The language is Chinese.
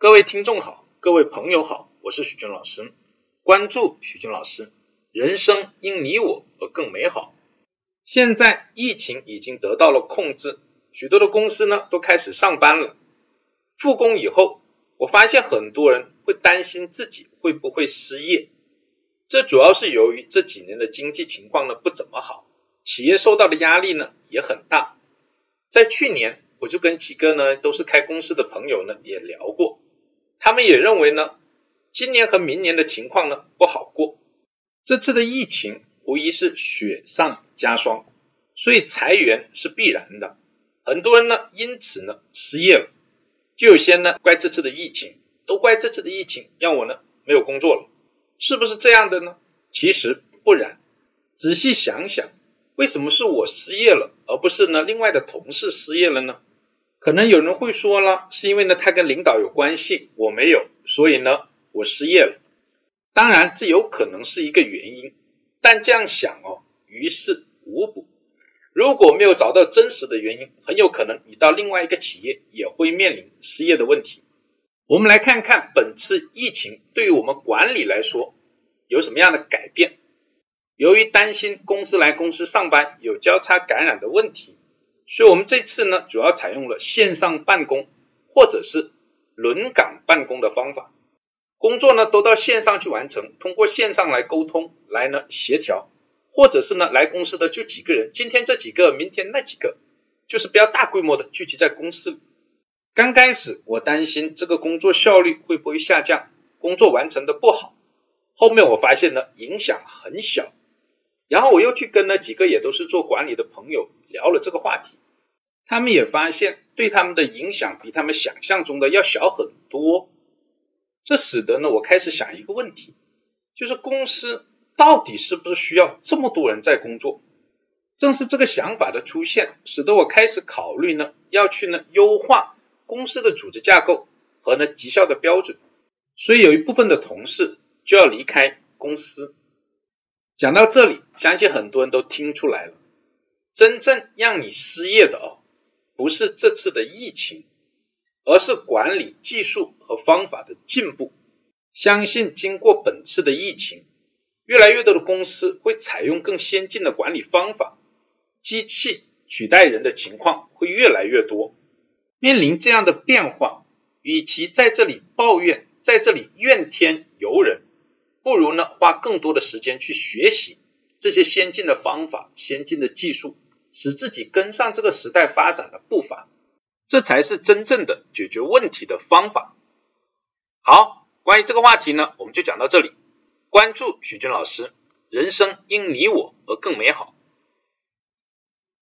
各位听众好，各位朋友好，我是许军老师。关注许军老师，人生因你我而更美好。现在疫情已经得到了控制，许多的公司呢都开始上班了。复工以后，我发现很多人会担心自己会不会失业。这主要是由于这几年的经济情况呢不怎么好，企业受到的压力呢也很大。在去年，我就跟几个呢都是开公司的朋友呢也聊过，他们也认为呢，今年和明年的情况呢不好过。这次的疫情无疑是雪上加霜，所以裁员是必然的。很多人呢因此呢失业了，就有些呢怪这次的疫情，都怪这次的疫情让我呢没有工作了。是不是这样的呢？其实不然。仔细想想，为什么是我失业了，而不是呢另外的同事失业了呢？可能有人会说了，是因为呢他跟领导有关系，我没有，所以呢我失业了。当然，这有可能是一个原因，但这样想哦，于事无补。如果没有找到真实的原因，很有可能你到另外一个企业也会面临失业的问题。我们来看看本次疫情对于我们管理来说有什么样的改变。由于担心公司来公司上班有交叉感染的问题，所以我们这次呢主要采用了线上办公或者是轮岗办公的方法，工作呢都到线上去完成，通过线上来沟通来呢协调，或者是呢来公司的就几个人，今天这几个，明天那几个，就是不要大规模的聚集在公司里。刚开始我担心这个工作效率会不会下降，工作完成的不好。后面我发现呢影响很小，然后我又去跟了几个也都是做管理的朋友聊了这个话题，他们也发现对他们的影响比他们想象中的要小很多。这使得呢我开始想一个问题，就是公司到底是不是需要这么多人在工作？正是这个想法的出现，使得我开始考虑呢要去呢优化。公司的组织架构和呢绩效的标准，所以有一部分的同事就要离开公司。讲到这里，相信很多人都听出来了，真正让你失业的哦，不是这次的疫情，而是管理技术和方法的进步。相信经过本次的疫情，越来越多的公司会采用更先进的管理方法，机器取代人的情况会越来越多。面临这样的变化，与其在这里抱怨，在这里怨天尤人，不如呢花更多的时间去学习这些先进的方法、先进的技术，使自己跟上这个时代发展的步伐，这才是真正的解决问题的方法。好，关于这个话题呢，我们就讲到这里。关注许军老师，人生因你我而更美好。